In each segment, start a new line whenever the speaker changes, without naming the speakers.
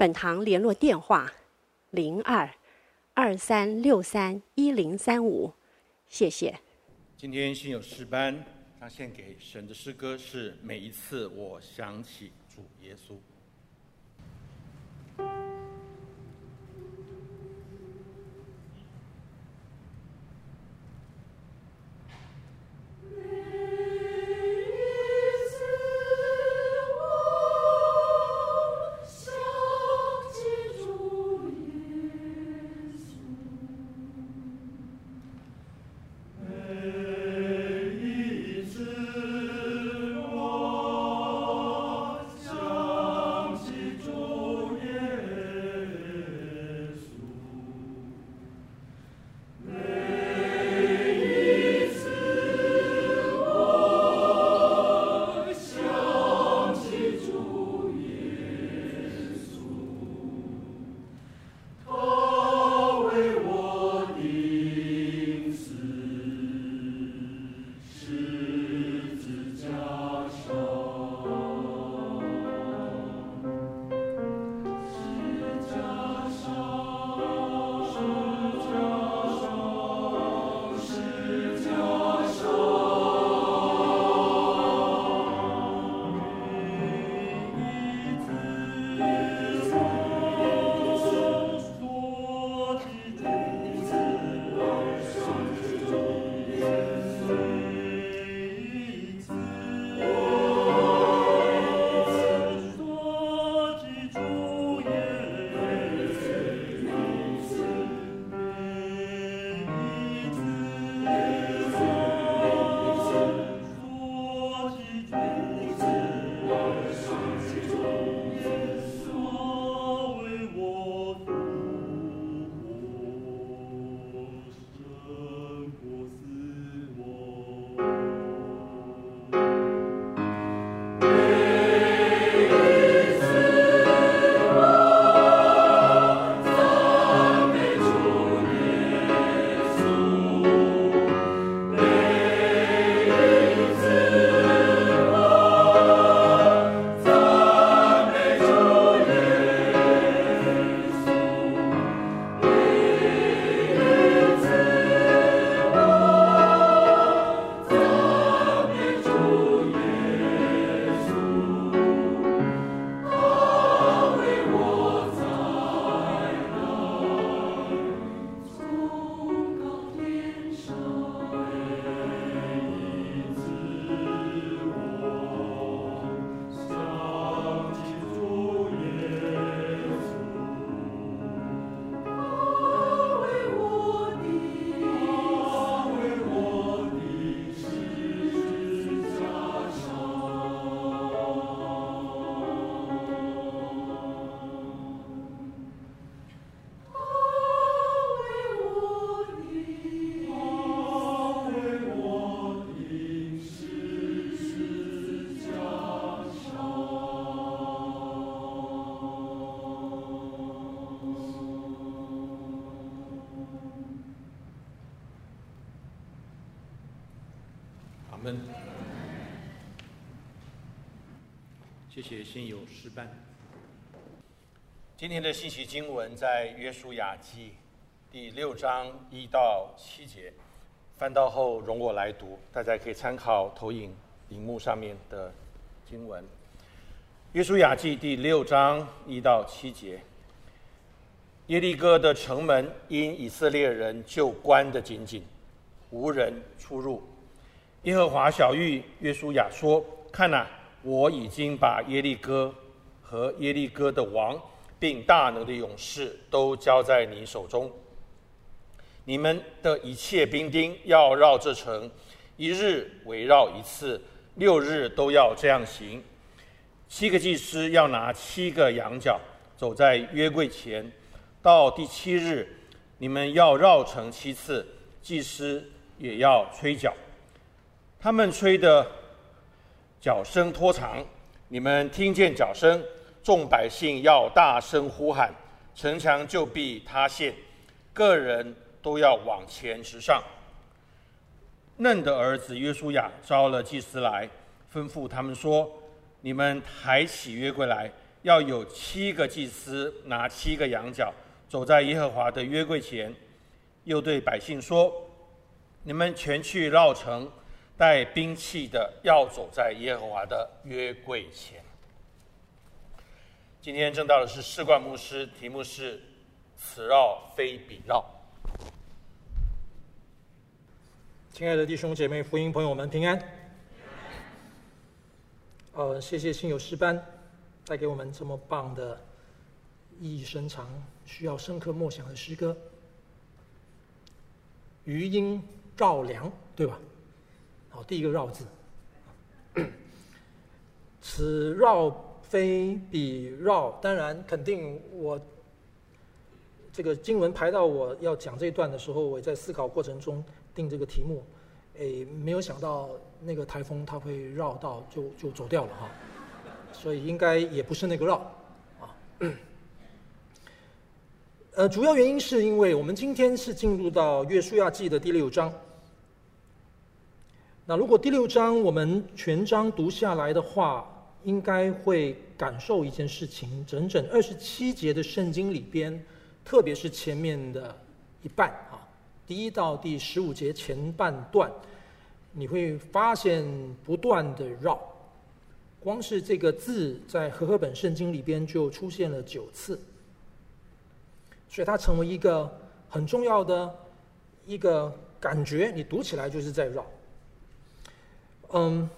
本堂联络电话：零二二三六三一零三五，谢谢。
今天信有诗班，他献给神的诗歌是《每一次我想起主耶稣》。谢谢信友诗班。今天的信息经文在约书亚记第六章一到七节，翻到后容我来读，大家可以参考投影荧幕上面的经文。约书亚记第六章一到七节，耶利哥的城门因以色列人就关得紧紧，无人出入。耶和华晓諭约书亚说：“看哪。”我已经把耶利哥和耶利哥的王，并大能的勇士都交在你手中。你们的一切兵丁要绕这城，一日围绕一次，六日都要这样行。七个祭司要拿七个羊角，走在约柜前。到第七日，你们要绕城七次，祭司也要吹角。他们吹的脚声拖长，你们听见脚声，众百姓要大声呼喊，城墙就必塌陷，个人都要往前直上。嫩的儿子约书亚召了祭司来，吩咐他们说：“你们抬起约柜来，要有七个祭司拿七个羊角。”走在耶和华的约柜前，又对百姓说：“你们全去绕城，带兵器的要走在耶和华的约柜前。”今天证道的是士冠牧师，题目是“此绕非彼绕”。
亲爱的弟兄姐妹、福音朋友们，平安。呃，谢谢信友诗班带给我们这么棒的。意义深长、需要深刻默想的诗歌，余音绕梁，对吧？好，第一个“绕”字，此绕非彼绕。当然，肯定我这个经文排到我要讲这一段的时候，我在思考过程中定这个题目，诶，没有想到那个台风它会绕道就就走掉了哈，所以应该也不是那个绕啊。呃，主要原因是因为我们今天是进入到约书亚记的第六章。那如果第六章我们全章读下来的话，应该会感受一件事情：整整二十七节的圣经里边，特别是前面的一半啊，第一到第十五节前半段，你会发现不断的绕，光是这个字在和合本圣经里边就出现了九次。所以它成为一个很重要的一个感觉，你读起来就是在绕。嗯，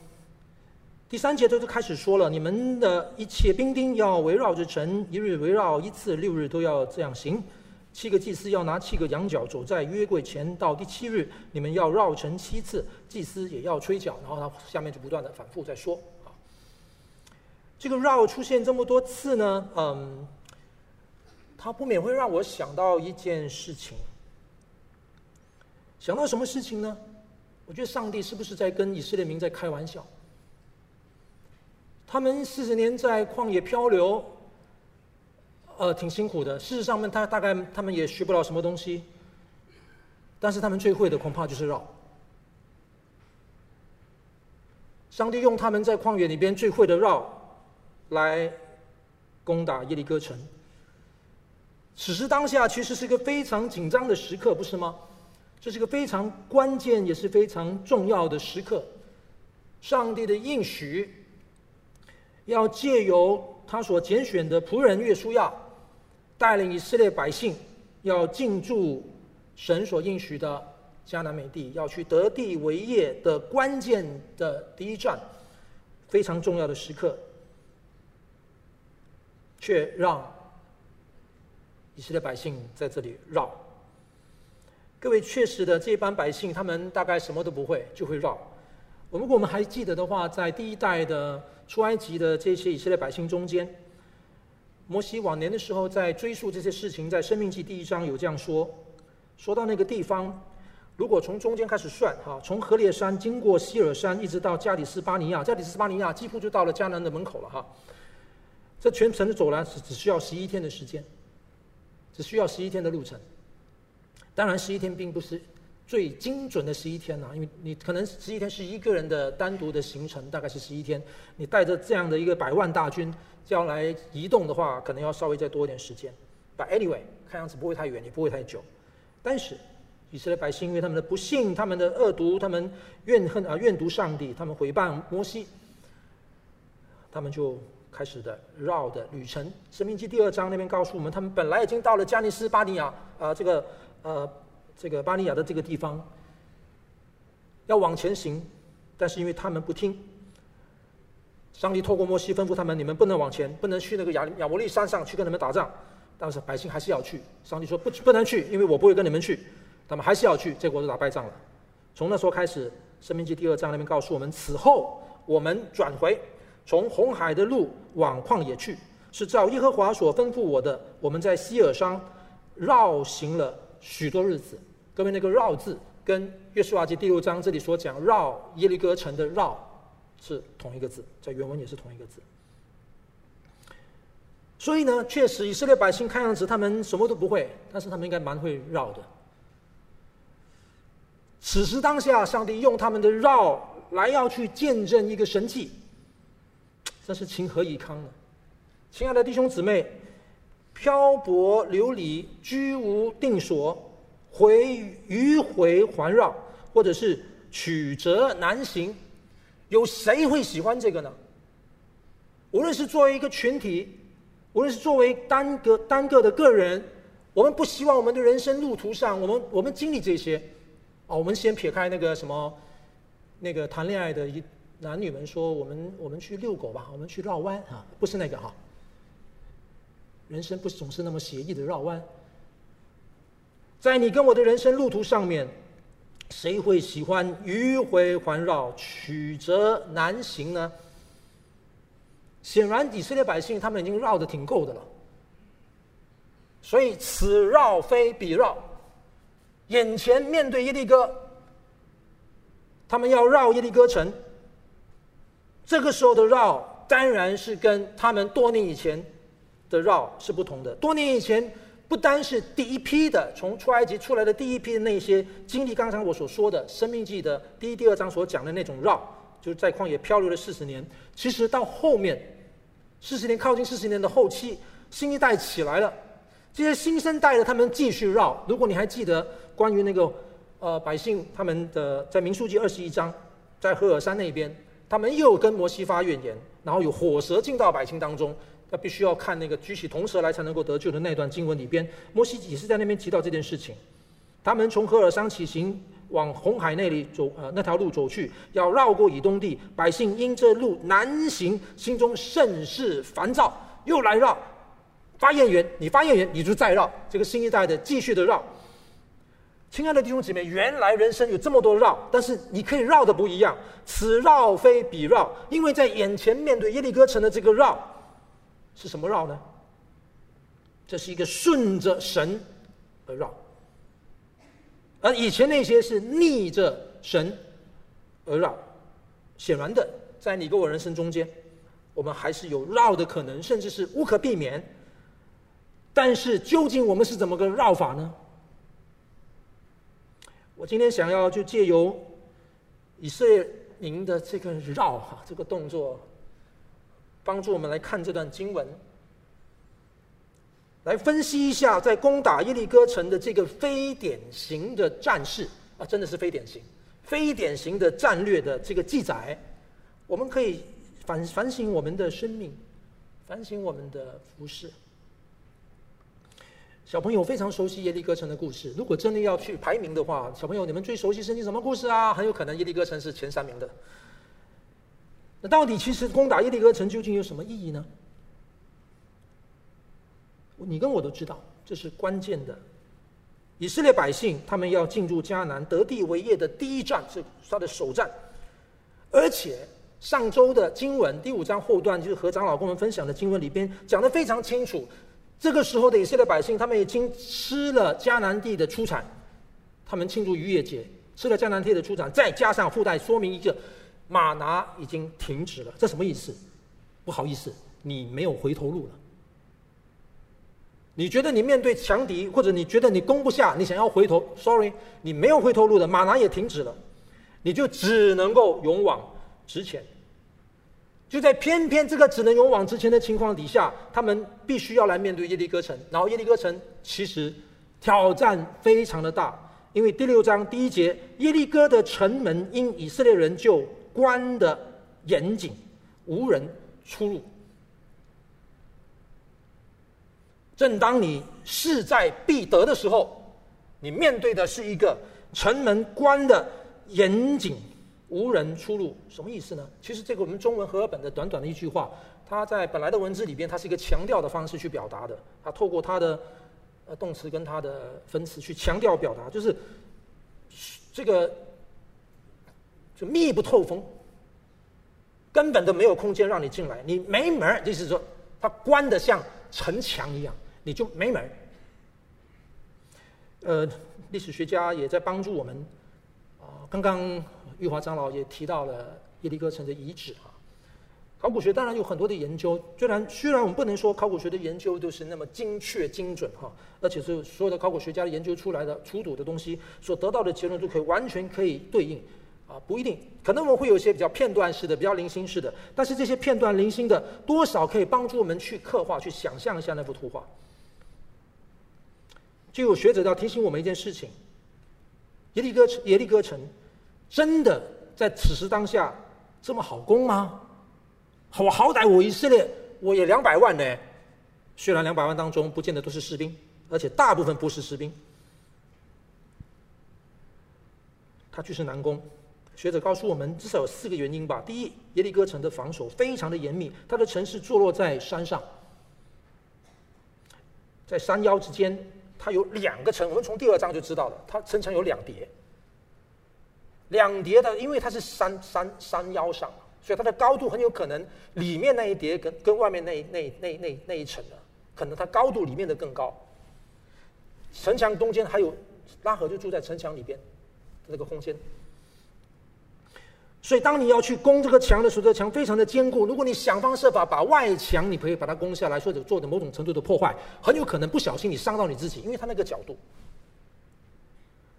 第三节他就开始说了，你们的一切兵丁要围绕着城，一日围绕一次，六日都要这样行。七个祭司要拿七个羊角，走在约柜前，到第七日，你们要绕城七次，祭司也要吹角。然后他下面就不断的反复在说啊，这个绕出现这么多次呢，嗯。它不免会让我想到一件事情，想到什么事情呢？我觉得上帝是不是在跟以色列民在开玩笑？他们四十年在旷野漂流，呃，挺辛苦的。事实上面，他大概他们也学不了什么东西，但是他们最会的恐怕就是绕。上帝用他们在旷野里边最会的绕，来攻打耶利哥城。此时当下其实是一个非常紧张的时刻，不是吗？这是个非常关键也是非常重要的时刻。上帝的应许要借由他所拣选的仆人约书亚，带领以色列百姓要进驻神所应许的迦南美地，要去得地为业的关键的第一站，非常重要的时刻，却让。以色列百姓在这里绕，各位确实的，这班百姓他们大概什么都不会，就会绕。如果我们还记得的话，在第一代的出埃及的这些以色列百姓中间，摩西晚年的时候在追溯这些事情，在生命记第一章有这样说：说到那个地方，如果从中间开始算，哈，从何烈山经过西尔山，一直到加里斯巴尼亚，加里斯巴尼亚几乎就到了迦南的门口了，哈。这全程的走来只只需要十一天的时间。只需要十一天的路程，当然十一天并不是最精准的十一天呐，因为你可能十一天是一个人的单独的行程，大概是十一天。你带着这样的一个百万大军将来移动的话，可能要稍微再多一点时间。But anyway，看样子不会太远，也不会太久。但是以色列百姓因为他们的不信、他们的恶毒、他们怨恨啊怨毒上帝，他们毁谤摩西，他们就。开始的绕的旅程，《申命记》第二章那边告诉我们，他们本来已经到了加尼斯巴尼亚啊、这个呃，这个巴尼亚的这个地方，要往前行，但是因为他们不听，上帝透过摩西吩咐他们：你们不能往前，不能去那个亚亚伯利山上去跟他们打仗。但是百姓还是要去，上帝说不不能去，因为我不会跟你们去，他们还是要去，结果就打败仗了。从那时候开始，《申命记》第二章那边告诉我们：此后我们转回。从红海的路往旷野去，是照耶和华所吩咐我的，我们在希尔山绕行了许多日子。各位，那个“绕”字跟约书亚记第六章这里所讲绕耶利哥城的“绕”是同一个字，在原文也是同一个字。所以呢，确实以色列百姓看样子他们什么都不会，但是他们应该蛮会绕的。此时当下，上帝用他们的绕来要去见证一个神迹，这是情何以堪呢？亲爱的弟兄姊妹，漂泊流离、居无定所、回迂回环绕，或者是曲折难行，有谁会喜欢这个呢？无论是作为一个群体，无论是作为单个单个的个人，我们不希望我们的人生路途上，我们我们经历这些。啊，我们先撇开那个什么，那个谈恋爱的一男女们说，我们我们去遛狗吧，我们去绕弯啊，不是那个哈。人生不总是那么写意的绕弯，在你跟我的人生路途上面，谁会喜欢迂回环绕、曲折难行呢？显然，以色列百姓他们已经绕得挺够的了，所以此绕非彼绕，眼前面对耶利哥，他们要绕耶利哥城。这个时候的绕，当然是跟他们多年以前。的绕是不同的。多年以前，不单是第一批的从出埃及出来的第一批的那些经历刚才我所说的《生命记》的第一、第二章所讲的那种绕，就是在旷野漂流了四十年。其实到后面四十年靠近四十年的后期，新一代起来了，这些新生代的他们继续绕。如果你还记得关于那个呃百姓他们的在民数记二十一章，在赫尔山那边，他们又跟摩西发怨言，然后有火蛇进到百姓当中。他必须要看那个举起铜蛇来才能够得救的那段经文里边，摩西也是在那边提到这件事情。他们从何珥山起行，往红海那里走，呃，那条路走去，要绕过以东地。百姓因这路难行，心中甚是烦躁，又来绕，发言员。你发言员，你就再绕。这个新一代的继续的绕。亲爱的弟兄姐妹，原来人生有这么多绕，但是你可以绕的不一样。此绕非彼绕，因为在眼前面对耶利哥城的这个绕。是什么绕呢？这是一个顺着神而绕，而以前那些是逆着神而绕。显然的，在你跟我人生中间，我们还是有绕的可能，甚至是无可避免。但是，究竟我们是怎么个绕法呢？我今天想要就借由以色列民的这个绕哈这个动作。帮助我们来看这段经文，来分析一下在攻打耶利哥城的这个非典型的战事啊，真的是非典型、非典型的战略的这个记载，我们可以反反省我们的生命，反省我们的服饰。小朋友非常熟悉耶利哥城的故事，如果真的要去排名的话，小朋友你们最熟悉圣经什么故事啊？很有可能耶利哥城是前三名的。那到底其实攻打耶利哥城究竟有什么意义呢？你跟我都知道，这是关键的。以色列百姓他们要进入迦南得地为业的第一站，是他的首战。而且上周的经文第五章后段，就是和长老跟我们分享的经文里边讲得非常清楚。这个时候的以色列百姓，他们已经吃了迦南地的出产，他们庆祝逾越节，吃了迦南地的出产，再加上附带说明一个。马拿已经停止了，这什么意思？不好意思，你没有回头路了。你觉得你面对强敌，或者你觉得你攻不下，你想要回头，sorry，你没有回头路的，马拿也停止了，你就只能够勇往直前。就在偏偏这个只能勇往直前的情况底下，他们必须要来面对耶利哥城，然后耶利哥城其实挑战非常的大，因为第六章第一节，耶利哥的城门因以色列人就关的严谨，无人出入。正当你势在必得的时候，你面对的是一个城门关的严谨，无人出入。什么意思呢？其实这个我们中文和合本的短短的一句话，它在本来的文字里边，它是一个强调的方式去表达的。它透过它的呃动词跟它的分词去强调表达，就是这个。就密不透风，根本都没有空间让你进来，你没门儿，就是说，它关得像城墙一样，你就没门。呃，历史学家也在帮助我们。啊，刚刚玉华长老也提到了耶利哥城的遗址啊。考古学当然有很多的研究，虽然虽然我们不能说考古学的研究都是那么精确精准哈，而且是所有的考古学家研究出来的出土的东西所得到的结论都可以完全可以对应，啊，不一定，可能我们会有一些比较片段式的、比较零星式的，但是这些片段零星的多少可以帮助我们去刻画、去想象一下那幅图画。就有学者要提醒我们一件事情：耶利哥，耶利哥城真的在此时当下这么好攻吗？我好歹我以色列我也两百万呢，虽然两百万当中不见得都是士兵，而且大部分不是士兵。它确实难攻，学者告诉我们至少有四个原因吧。第一，耶利哥城的防守非常的严密，它的城市坐落在山上，在山腰之间，它有两个城，我们从第二章就知道了，它城墙有两叠，两叠的，因为它是山山山腰上。所以它的高度很有可能，里面那一叠跟跟外面那那那那那一层的，可能它高度里面的更高。城墙中间还有拉合就住在城墙里边，那个空间。所以当你要去攻这个墙的时候，这个墙非常的坚固。如果你想方设法把外墙你可以把它攻下来，或者做的某种程度的破坏，很有可能不小心你伤到你自己，因为它那个角度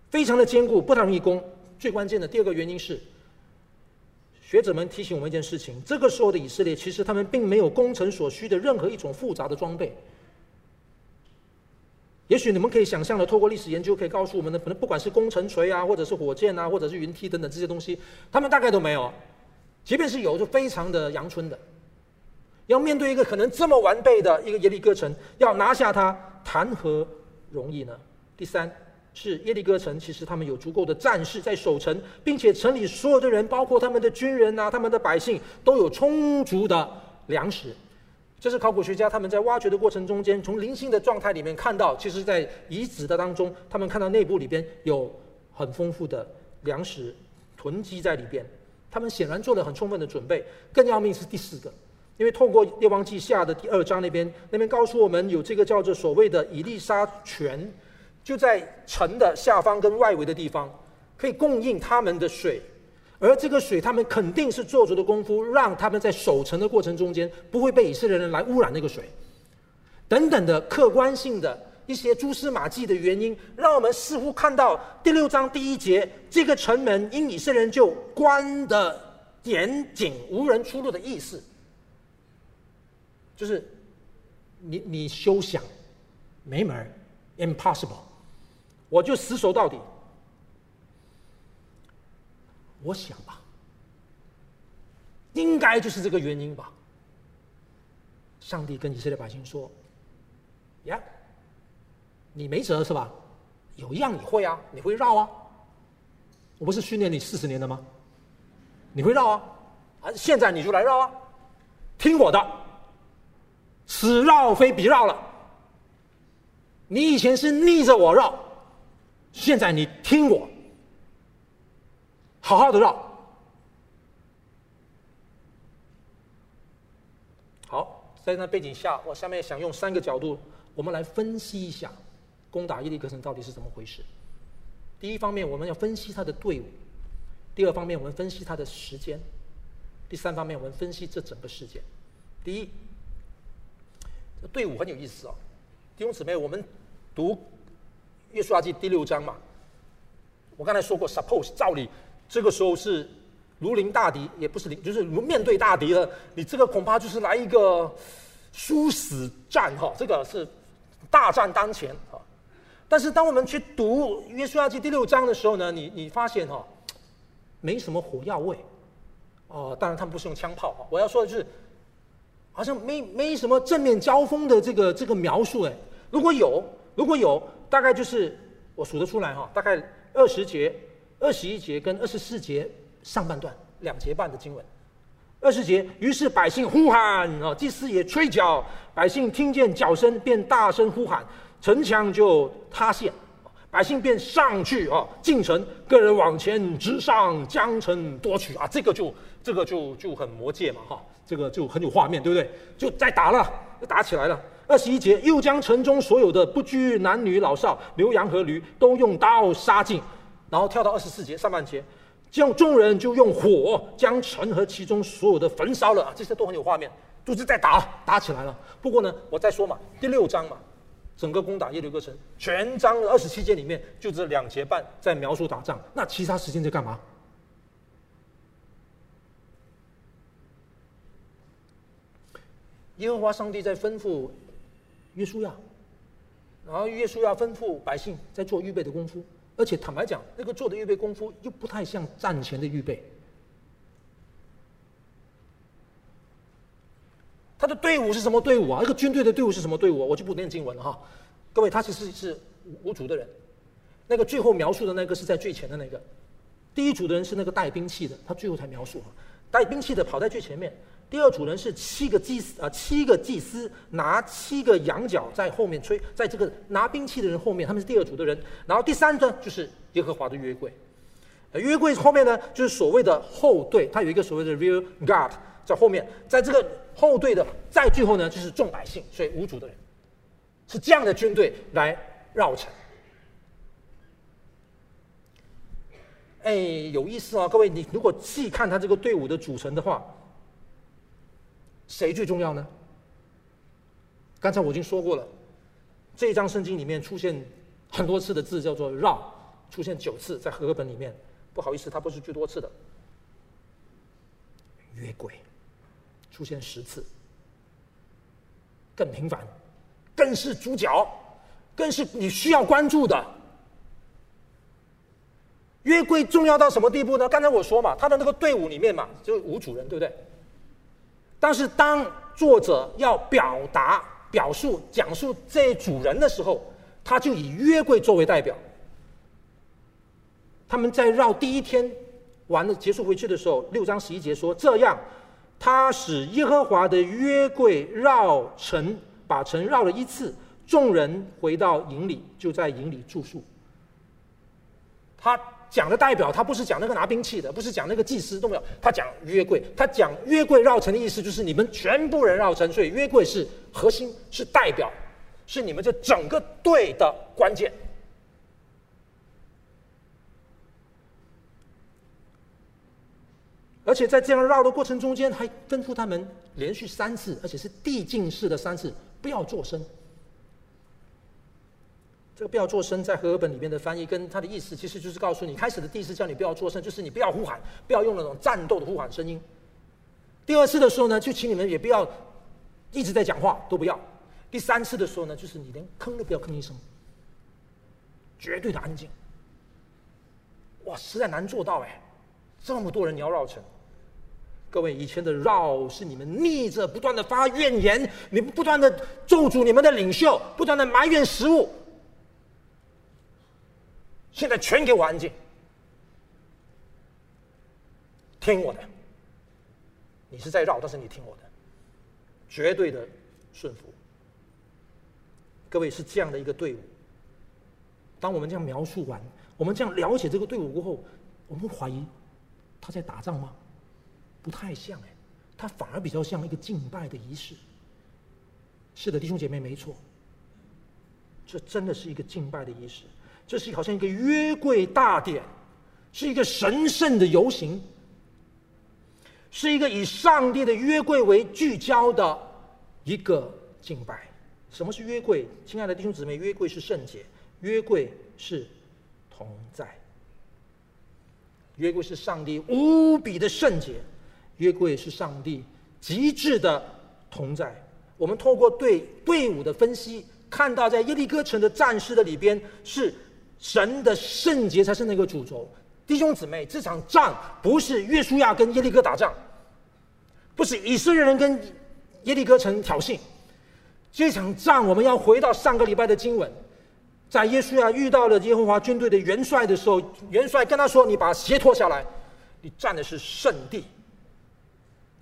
非常的坚固，不太容易攻。最关键的第二个原因是。学者们提醒我们一件事情：这个时候的以色列，其实他们并没有攻城所需的任何一种复杂的装备。也许你们可以想象的，透过历史研究可以告诉我们的，可能不管是攻城锤啊，或者是火箭啊，或者是云梯等等这些东西，他们大概都没有。即便是有，就非常的阳春的。要面对一个可能这么完备的一个耶利哥城，要拿下它，谈何容易呢？第三。是耶利哥城，其实他们有足够的战士在守城，并且城里所有的人，包括他们的军人啊，他们的百姓，都有充足的粮食。这是考古学家他们在挖掘的过程中间，从零星的状态里面看到，其实，在遗址的当中，他们看到内部里边有很丰富的粮食囤积在里边。他们显然做了很充分的准备。更要命是第四个，因为透过列王记下的第二章那边，那边告诉我们有这个叫做所谓的以利沙泉。就在城的下方跟外围的地方，可以供应他们的水，而这个水他们肯定是做足的功夫，让他们在守城的过程中间不会被以色列人来污染那个水，等等的客观性的一些蛛丝马迹的原因，让我们似乎看到第六章第一节这个城门因以色列人就关的严谨，无人出入的意思，就是你你休想没门，impossible。我就死守到底。我想吧，应该就是这个原因吧。上帝跟以色列百姓说：“呀，你没辙是吧？有一样你会啊，你会绕啊。我不是训练你四十年了吗？你会绕啊，啊，现在你就来绕啊，听我的，此绕非彼绕了。你以前是逆着我绕。”现在你听我，好好的绕。好，在那背景下，我下面想用三个角度，我们来分析一下攻打耶利哥城到底是怎么回事。第一方面，我们要分析他的队伍；第二方面，我们分析他的时间；第三方面，我们分析这整个事件。第一，这队伍很有意思哦，弟兄姊妹，我们读。约书亚记第六章嘛，我刚才说过，suppose 照理这个时候是如临大敌，也不是临，就是如面对大敌了。你这个恐怕就是来一个殊死战哈，这个是大战当前啊。但是当我们去读约书亚记第六章的时候呢，你你发现哈，没什么火药味哦，当然他们不是用枪炮哈。我要说的就是，好像没没什么正面交锋的这个这个描述哎。如果有，如果有。大概就是我数得出来哈，大概二十节、二十一节跟二十四节上半段两节半的经文。二十节，于是百姓呼喊啊，祭司也吹角，百姓听见角声便大声呼喊，城墙就塌陷，百姓便上去啊，进城，个人往前直上，将城夺取啊，这个就这个就就很魔戒嘛哈，这个就很有画面，对不对？就在打了，就打起来了。二十一节，又将城中所有的不拘男女老少、牛羊和驴都用刀杀尽。然后跳到二十四节上半节，将众人就用火将城和其中所有的焚烧了啊。这些都很有画面，就是在打，打起来了。不过呢，我再说嘛，第六章嘛，整个攻打耶律哥城，全章的二十七节里面就这两节半在描述打仗，那其他时间在干嘛？耶和华上帝在吩咐。约书亚，然后约书亚吩咐百姓在做预备的功夫，而且坦白讲，那个做的预备功夫又不太像战前的预备。他的队伍是什么队伍啊？那个军队的队伍是什么队伍？我就不念经文了哈。各位，他其实是五组的人，那个最后描述的那个是在最前的那个，第一组的人是那个带兵器的，他最后才描述啊，带兵器的跑在最前面。第二组人是七个祭司啊，七个祭司拿七个羊角在后面吹，在这个拿兵器的人后面，他们是第二组的人。然后第三呢，就是耶和华的约柜。呃，约柜后面呢，就是所谓的后队，它有一个所谓的 rear guard 在后面，在这个后队的在最后呢，就是众百姓，所以五组的人是这样的军队来绕城。哎，有意思啊，各位，你如果细看他这个队伍的组成的话。谁最重要呢？刚才我已经说过了，这一章圣经里面出现很多次的字叫做“绕”，出现九次在和合本里面。不好意思，它不是最多次的。约柜出现十次，更频繁，更是主角，更是你需要关注的。约柜重要到什么地步呢？刚才我说嘛，他的那个队伍里面嘛，就五组人，对不对？但是，当作者要表达、表述、讲述这组人的时候，他就以约柜作为代表。他们在绕第一天完了结束回去的时候，六章十一节说：“这样，他使耶和华的约柜绕城，把城绕了一次。众人回到营里，就在营里住宿。”他。讲的代表，他不是讲那个拿兵器的，不是讲那个祭司都没有，他讲约柜，他讲约柜绕城的意思就是你们全部人绕城，所以约柜是核心，是代表，是你们这整个队的关键。而且在这样绕的过程中间，还吩咐他们连续三次，而且是递进式的三次，不要作声。这个不要作声，在和合本里面的翻译跟他的意思，其实就是告诉你，开始的第一次叫你不要作声，就是你不要呼喊，不要用那种战斗的呼喊声音。第二次的时候呢，就请你们也不要一直在讲话，都不要。第三次的时候呢，就是你连吭都不要吭一声，绝对的安静。哇，实在难做到哎，这么多人你要绕城。各位，以前的绕是你们逆着不断的发怨言，你们不断的咒诅你们的领袖，不断的埋怨食物。现在全给我安静，听我的。你是在绕，但是你听我的，绝对的顺服。各位是这样的一个队伍。当我们这样描述完，我们这样了解这个队伍过后，我们怀疑他在打仗吗？不太像哎，他反而比较像一个敬拜的仪式。是的，弟兄姐妹，没错，这真的是一个敬拜的仪式。这是好像一个约柜大典，是一个神圣的游行，是一个以上帝的约柜为聚焦的一个敬拜。什么是约柜？亲爱的弟兄姊妹，约柜是圣洁，约柜是同在。约柜是上帝无比的圣洁，约柜是上帝极致的同在。我们透过对队伍的分析，看到在耶利哥城的战士的里边是。神的圣洁才是那个主轴，弟兄姊妹，这场仗不是约书亚跟耶利哥打仗，不是以色列人跟耶利哥城挑衅，这场仗我们要回到上个礼拜的经文，在耶书亚遇到了耶和华军队的元帅的时候，元帅跟他说：“你把鞋脱下来，你站的是圣地。”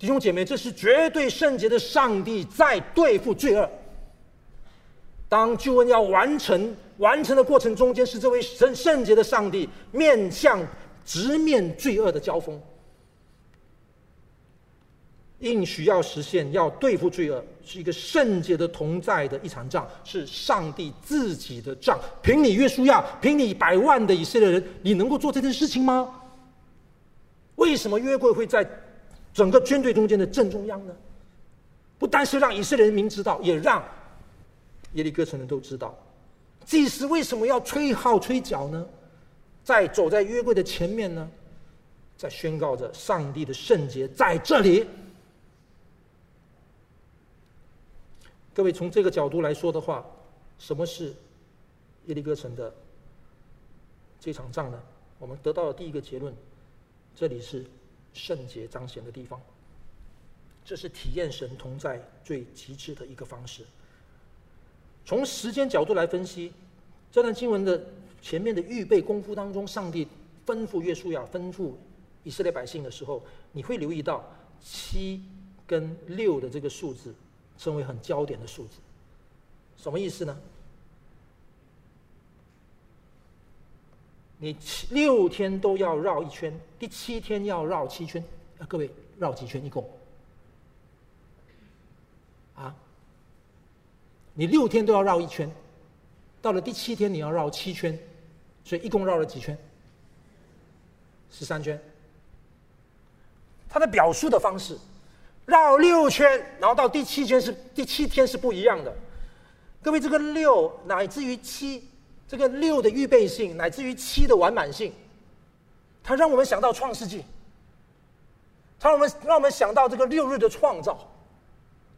弟兄姐妹，这是绝对圣洁的上帝在对付罪恶。当救恩要完成。完成的过程中间，是这位圣圣洁的上帝面向直面罪恶的交锋。应许要实现，要对付罪恶，是一个圣洁的同在的一场仗，是上帝自己的仗。凭你约书亚，凭你百万的以色列人，你能够做这件事情吗？为什么约柜会在整个军队中间的正中央呢？不单是让以色列人民知道，也让耶利哥城人都知道。祭司为什么要吹号吹角呢？在走在约柜的前面呢，在宣告着上帝的圣洁在这里。各位从这个角度来说的话，什么是耶利哥城的这场仗呢？我们得到了第一个结论：这里是圣洁彰显的地方。这是体验神同在最极致的一个方式。从时间角度来分析，这段经文的前面的预备功夫当中，上帝吩咐约书亚、吩咐以色列百姓的时候，你会留意到七跟六的这个数字。成为很焦点的数字，什么意思呢？你七六天都要绕一圈，第七天要绕七圈。啊，各位绕几圈一共？啊？你六天都要绕一圈，到了第七天你要绕七圈，所以一共绕了几圈？十三圈。它的表述的方式。绕六圈，然后到第七圈是第七天是不一样的。各位，这个六乃至于七，这个六的预备性乃至于七的完满性，它让我们想到创世纪，它让我们让我们想到这个六日的创造，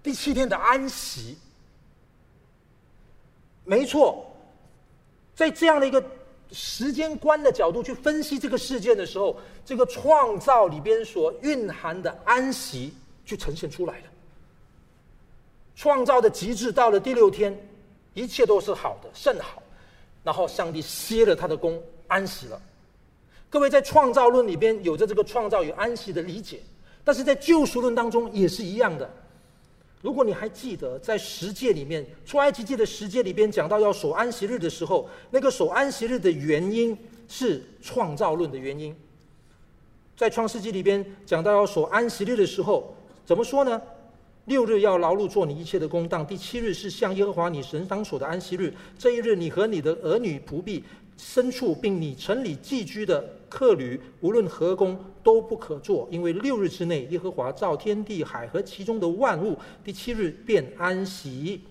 第七天的安息。没错，在这样的一个时间观的角度去分析这个事件的时候，这个创造里边所蕴含的安息。就呈现出来了。创造的极致到了第六天，一切都是好的，甚好。然后上帝歇了他的工，安息了。各位在创造论里边有着这个创造与安息的理解，但是在救赎论当中也是一样的。如果你还记得在十诫里面，出埃及记的十诫里边讲到要守安息日的时候，那个守安息日的原因是创造论的原因。在创世纪里边讲到要守安息日的时候。怎么说呢？六日要劳碌做你一切的工当，第七日是向耶和华你神当所的安息日。这一日，你和你的儿女仆婢、牲畜，并你城里寄居的客旅，无论何工都不可做，因为六日之内，耶和华造天地海和其中的万物，第七日便安息。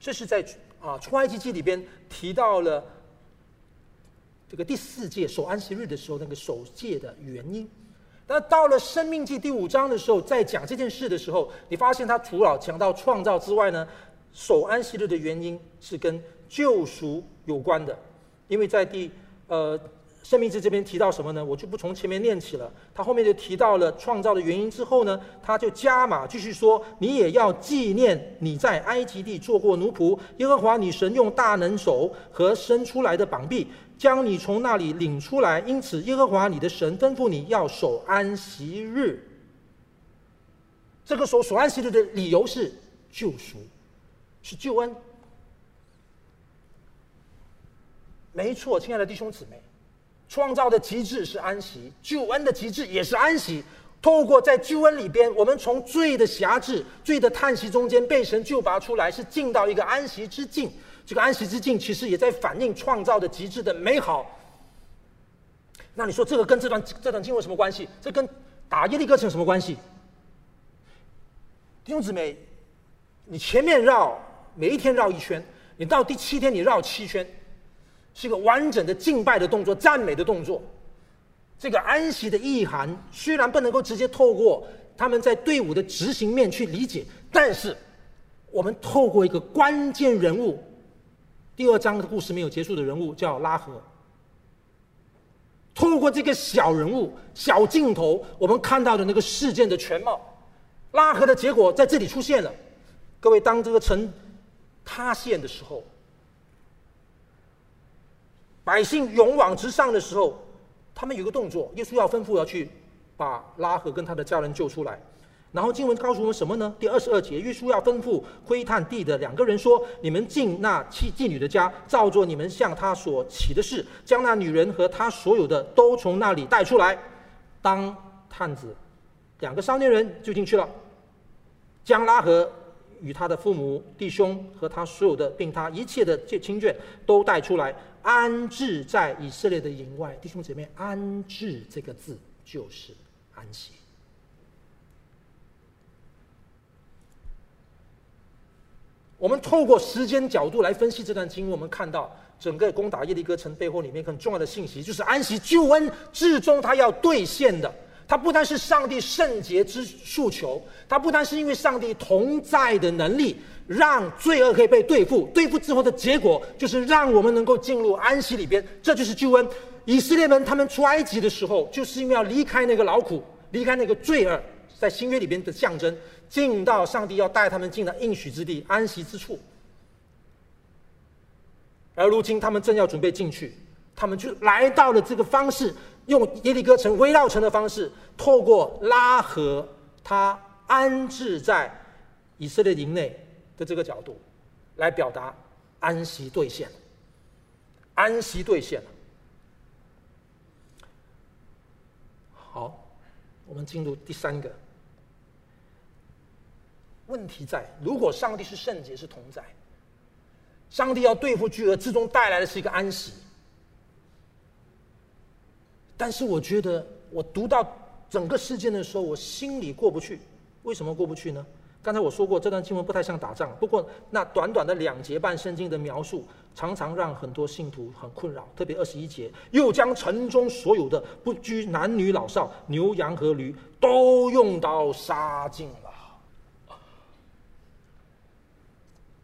这是在啊出埃及记里边提到了这个第四届守安息日的时候，那个守诫的原因。那到了《生命记》第五章的时候，在讲这件事的时候，你发现他除了讲到创造之外呢，守安息日的原因是跟救赎有关的，因为在第呃《申命之》这边提到什么呢？我就不从前面念起了。他后面就提到了创造的原因之后呢，他就加码继续说：你也要纪念你在埃及地做过奴仆，耶和华你神用大能手和伸出来的膀臂。将你从那里领出来，因此耶和华你的神吩咐你要守安息日。这个守守安息日的理由是救赎，是救恩。没错，亲爱的弟兄姊妹，创造的极致是安息，救恩的极致也是安息。透过在救恩里边，我们从罪的辖制、罪的叹息中间被神救拔出来，是进到一个安息之境。这个安息之境其实也在反映创造的极致的美好。那你说这个跟这段这段经文什么关系？这跟打耶利哥城有什么关系？弟兄姊妹，你前面绕每一天绕一圈，你到第七天你绕七圈，是一个完整的敬拜的动作、赞美的动作。这个安息的意涵虽然不能够直接透过他们在队伍的执行面去理解，但是我们透过一个关键人物。第二章的故事没有结束的人物叫拉合。通过这个小人物、小镜头，我们看到的那个事件的全貌。拉合的结果在这里出现了。各位，当这个城塌陷的时候，百姓勇往直上的时候，他们有个动作，耶稣要吩咐要去把拉合跟他的家人救出来。然后经文告诉我们什么呢？第二十二节，耶稣要吩咐窥探地的两个人说：“你们进那妻妓女的家，照着你们向她所起的事，将那女人和她所有的都从那里带出来。当探子两个少年人就进去了，将拉合与他的父母、弟兄和他所有的，并他一切的亲眷都带出来，安置在以色列的营外。弟兄姐妹，安置这个字就是安息。我们透过时间角度来分析这段经文，我们看到整个攻打耶利哥城背后里面很重要的信息，就是安息救恩至终他要兑现的。它不单是上帝圣洁之诉求，它不单是因为上帝同在的能力，让罪恶可以被对付，对付之后的结果就是让我们能够进入安息里边。这就是救恩。以色列人他们出埃及的时候，就是因为要离开那个劳苦，离开那个罪恶，在新约里边的象征。进到上帝要带他们进的应许之地，安息之处。而如今他们正要准备进去，他们就来到了这个方式，用耶利哥城围绕城的方式，透过拉合他安置在以色列营内的这个角度，来表达安息兑现。安息兑现。好，我们进入第三个。问题在，如果上帝是圣洁，是同在，上帝要对付巨额，之中带来的是一个安息。但是我觉得，我读到整个事件的时候，我心里过不去。为什么过不去呢？刚才我说过，这段经文不太像打仗。不过，那短短的两节半圣经的描述，常常让很多信徒很困扰。特别二十一节，又将城中所有的，不拘男女老少、牛羊和驴，都用刀杀尽了。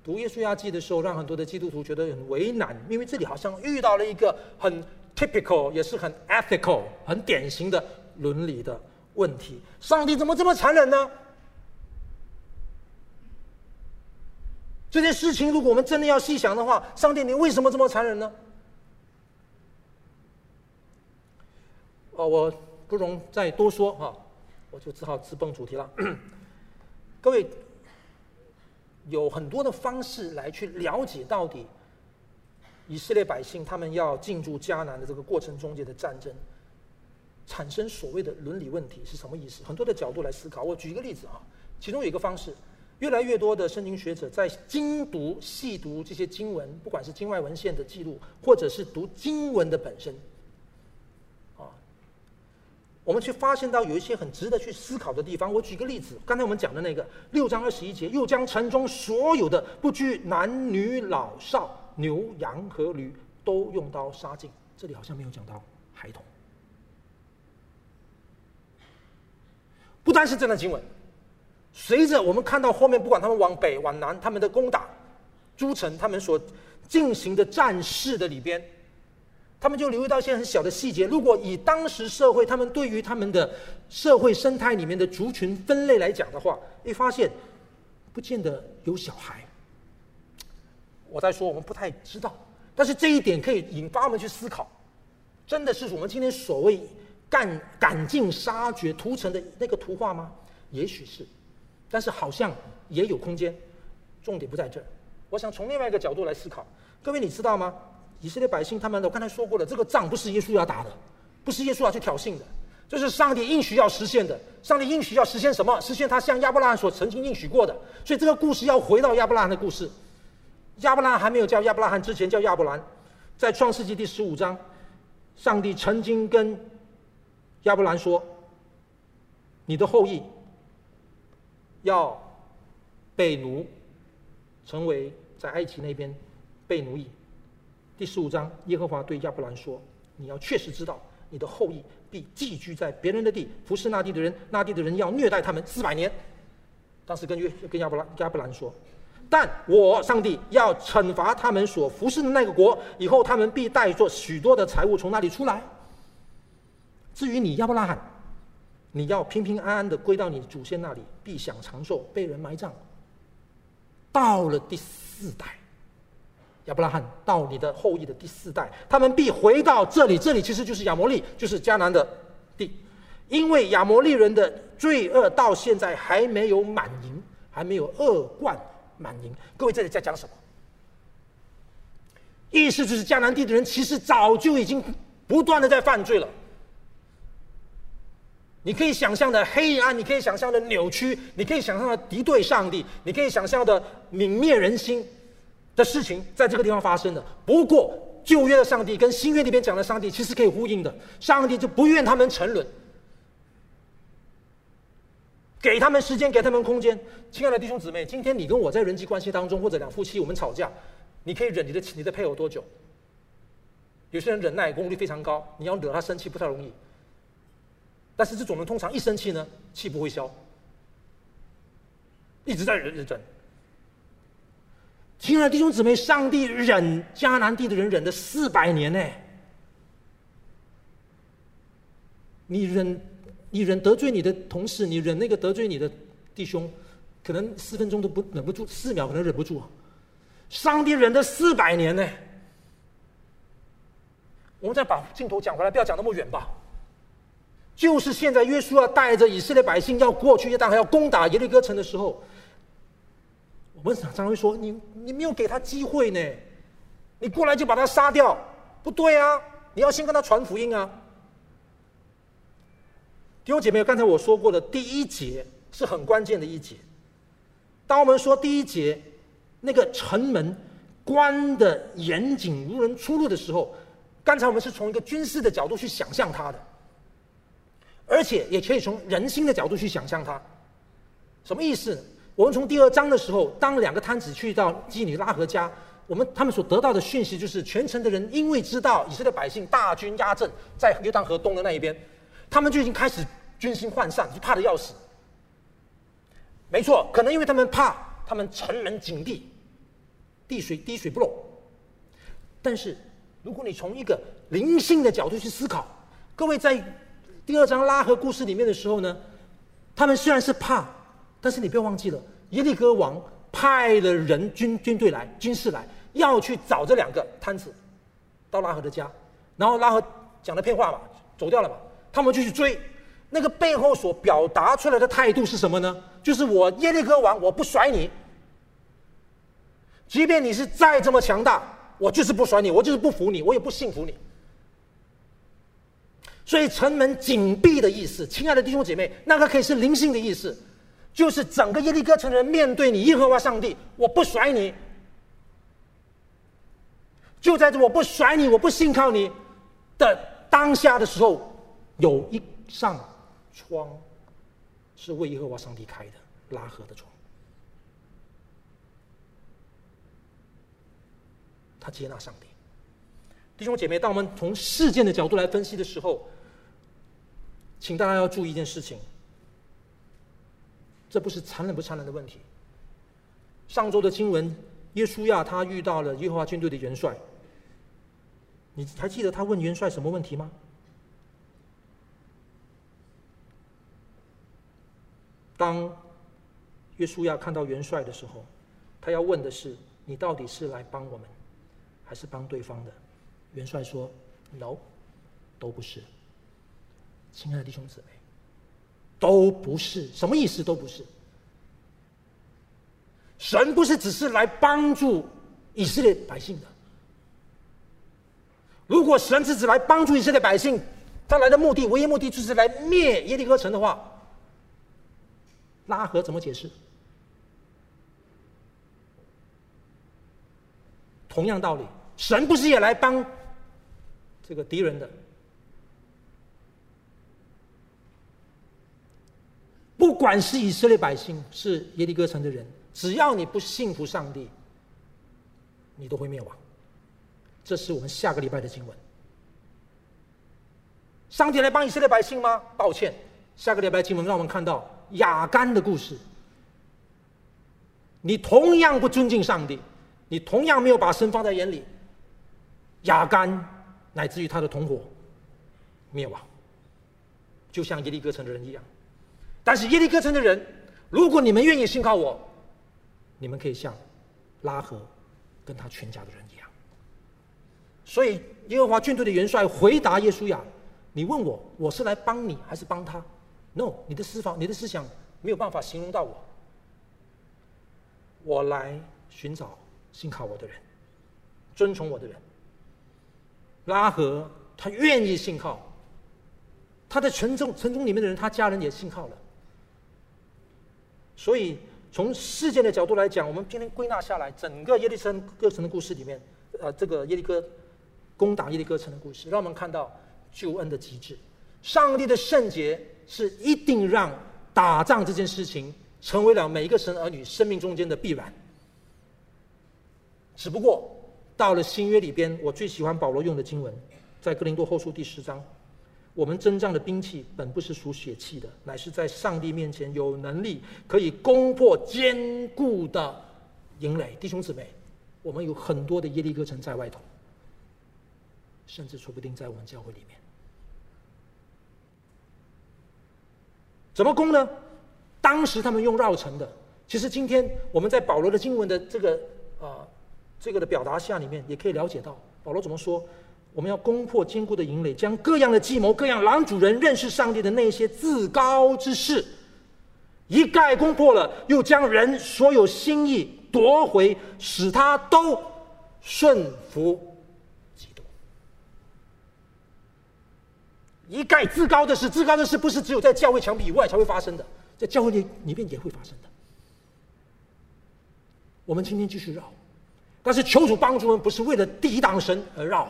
读耶稣亚记的时候，让很多的基督徒觉得很为难，因为这里好像遇到了一个很 typical，也是很 ethical，很典型的伦理的问题。上帝怎么这么残忍呢？这件事情，如果我们真的要细想的话，上帝你为什么这么残忍呢？哦，我不容再多说哈，我就只好直奔主题了。各位。有很多的方式来去了解到底以色列百姓他们要进驻迦南的这个过程中间的战争，产生所谓的伦理问题是什么意思？很多的角度来思考。我举一个例子啊，其中有一个方式，越来越多的圣经学者在精读细读这些经文，不管是经外文献的记录，或者是读经文的本身。啊我们去发现到有一些很值得去思考的地方。我举个例子，刚才我们讲的那个六章二十一节，又将城中所有的不拘男女老少、牛羊和驴都用刀杀尽。这里好像没有讲到孩童。不单是这段经文，随着我们看到后面，不管他们往北往南，他们的攻打诸城，他们所进行的战事的里边。他们就留意到一些很小的细节。如果以当时社会，他们对于他们的社会生态里面的族群分类来讲的话，会发现不见得有小孩。我在说，我们不太知道，但是这一点可以引发我们去思考：真的是我们今天所谓干赶尽杀绝屠城的那个图画吗？也许是，但是好像也有空间。重点不在这儿。我想从另外一个角度来思考。各位，你知道吗？以色列百姓，他们我刚才说过了，这个仗不是耶稣要打的，不是耶稣要去挑衅的，这是上帝应许要实现的。上帝应许要实现什么？实现他向亚伯拉罕所曾经应许过的。所以这个故事要回到亚伯拉罕的故事。亚伯拉罕还没有叫亚伯拉罕之前叫亚伯兰，在创世纪第十五章，上帝曾经跟亚伯兰说：“你的后裔要被奴，成为在埃及那边被奴役。”第十五章，耶和华对亚伯兰说：“你要确实知道，你的后裔必寄居在别人的地，服侍那地的人，那地的人要虐待他们四百年。”当时跟约跟亚伯兰亚伯兰说：“但我上帝要惩罚他们所服侍的那个国，以后他们必带着许多的财物从那里出来。至于你亚伯拉罕，你要平平安安的归到你祖先那里，必享长寿，被人埋葬。到了第四代。”亚伯拉罕到你的后裔的第四代，他们必回到这里。这里其实就是亚摩利，就是迦南的地，因为亚摩利人的罪恶到现在还没有满盈，还没有恶贯满盈。各位，这里在讲什么？意思就是迦南地的人其实早就已经不断的在犯罪了。你可以想象的黑暗，你可以想象的扭曲，你可以想象的敌对上帝，你可以想象的泯灭人心的事情，在这个地方发生的。不过旧约的上帝跟新约里边讲的上帝其实可以呼应的，上帝就不愿他们沉沦。给他们时间，给他们空间。亲爱的弟兄姊妹，今天你跟我在人际关系当中，或者两夫妻我们吵架，你可以忍你的你的配偶多久？有些人忍耐功力非常高，你要惹他生气不太容易。但是这种人通常一生气呢，气不会消，一直在忍忍忍。亲爱的弟兄姊妹，上帝忍迦南地的人忍了四百年呢，你忍。你忍得罪你的同事，你忍那个得罪你的弟兄，可能四分钟都不忍不住，四秒可能忍不住。上帝忍了四百年呢。我们再把镜头讲回来，不要讲那么远吧。就是现在，约书亚带着以色列百姓要过去约旦河，要攻打耶利哥城的时候，我们常常会说：“你你没有给他机会呢，你过来就把他杀掉，不对啊！你要先跟他传福音啊。”弟兄姐妹，刚才我说过的第一节是很关键的一节。当我们说第一节那个城门关的严谨，无人出入的时候，刚才我们是从一个军事的角度去想象它的，而且也可以从人心的角度去想象它。什么意思？我们从第二章的时候，当两个摊子去到基尼拉合家，我们他们所得到的讯息就是，全城的人因为知道以色列百姓大军压阵在约旦河东的那一边。他们就已经开始军心涣散，就怕得要死。没错，可能因为他们怕，他们城门紧闭，滴水滴水不漏。但是，如果你从一个灵性的角度去思考，各位在第二章拉合故事里面的时候呢，他们虽然是怕，但是你不要忘记了，耶利哥王派了人军军队来，军士来，要去找这两个探子，到拉合的家，然后拉合讲了片话嘛，走掉了嘛。他们就去追，那个背后所表达出来的态度是什么呢？就是我耶利哥王，我不甩你。即便你是再这么强大，我就是不甩你，我就是不服你，我也不信服你。所以城门紧闭的意思，亲爱的弟兄姐妹，那个可以是灵性的意思，就是整个耶利哥城的人面对你耶和华上帝，我不甩你。就在这我不甩你，我不信靠你的当下的时候。有一扇窗是为耶和华上帝开的，拉合的窗。他接纳上帝。弟兄姐妹，当我们从事件的角度来分析的时候，请大家要注意一件事情：这不是残忍不残忍的问题。上周的经文，耶稣亚他遇到了耶和华军队的元帅，你还记得他问元帅什么问题吗？当耶稣亚看到元帅的时候，他要问的是：你到底是来帮我们，还是帮对方的？元帅说：“No，都不是。”亲爱的弟兄姊妹，都不是，什么意思？都不是。神不是只是来帮助以色列百姓的。如果神只是来帮助以色列百姓，他来的目的，唯一目的就是来灭耶利哥城的话。拉合怎么解释？同样道理，神不是也来帮这个敌人的？不管是以色列百姓，是耶利哥城的人，只要你不信服上帝，你都会灭亡。这是我们下个礼拜的经文。上帝来帮以色列百姓吗？抱歉，下个礼拜经文让我们看到。亚干的故事，你同样不尊敬上帝，你同样没有把神放在眼里，亚干乃至于他的同伙灭亡，就像耶利哥城的人一样。但是耶利哥城的人，如果你们愿意信靠我，你们可以像拉合跟他全家的人一样。所以耶和华军队的元帅回答耶稣亚：“你问我，我是来帮你还是帮他？” No，你的思想，你的思想没有办法形容到我。我来寻找信靠我的人，尊崇我的人。拉合他愿意信靠，他在城中城中里面的人，他家人也信靠了。所以从事件的角度来讲，我们今天归纳下来，整个耶利哥城的故事里面，呃，这个耶利哥攻打耶利哥城的故事，让我们看到救恩的极致。上帝的圣洁是一定让打仗这件事情成为了每一个神儿女生命中间的必然。只不过到了新约里边，我最喜欢保罗用的经文，在哥林多后书第十章。我们征战的兵器本不是属血气的，乃是在上帝面前有能力，可以攻破坚固的营垒。弟兄姊妹，我们有很多的耶利哥城在外头，甚至说不定在我们教会里面。怎么攻呢？当时他们用绕城的。其实今天我们在保罗的经文的这个啊、呃、这个的表达下里面，也可以了解到保罗怎么说。我们要攻破坚固的营垒，将各样的计谋、各样拦阻人认识上帝的那些自高之事，一概攻破了，又将人所有心意夺回，使他都顺服基督。一概自高的事，自高的事不是只有在教会墙壁以外才会发生的，在教会里里面也会发生的。我们今天继续绕，但是求主帮助我们，不是为了抵挡神而绕。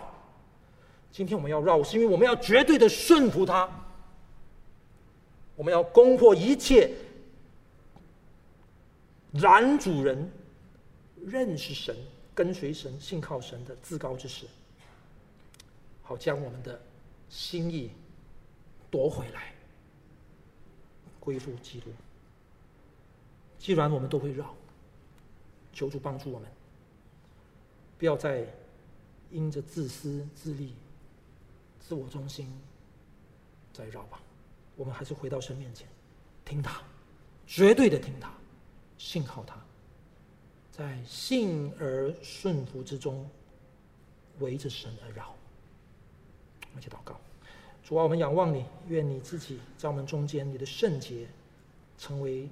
今天我们要绕，是因为我们要绝对的顺服他。我们要攻破一切拦阻人认识神、跟随神、信靠神的自高之事，好将我们的心意夺回来，归附基督。既然我们都会绕，求主帮助我们，不要再因着自私自利。自我中心，再绕吧。我们还是回到神面前，听他，绝对的听他，信靠他，在信而顺服之中，围着神而绕。而且祷告：主啊，我们仰望你，愿你自己在我们中间，你的圣洁成为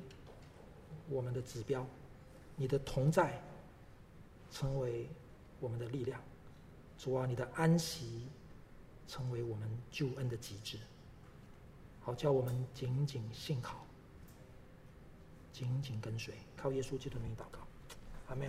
我们的指标，你的同在成为我们的力量。主啊，你的安息。成为我们救恩的极致，好叫我们紧紧信靠，紧紧跟随，靠耶稣基督的名祷告，阿门。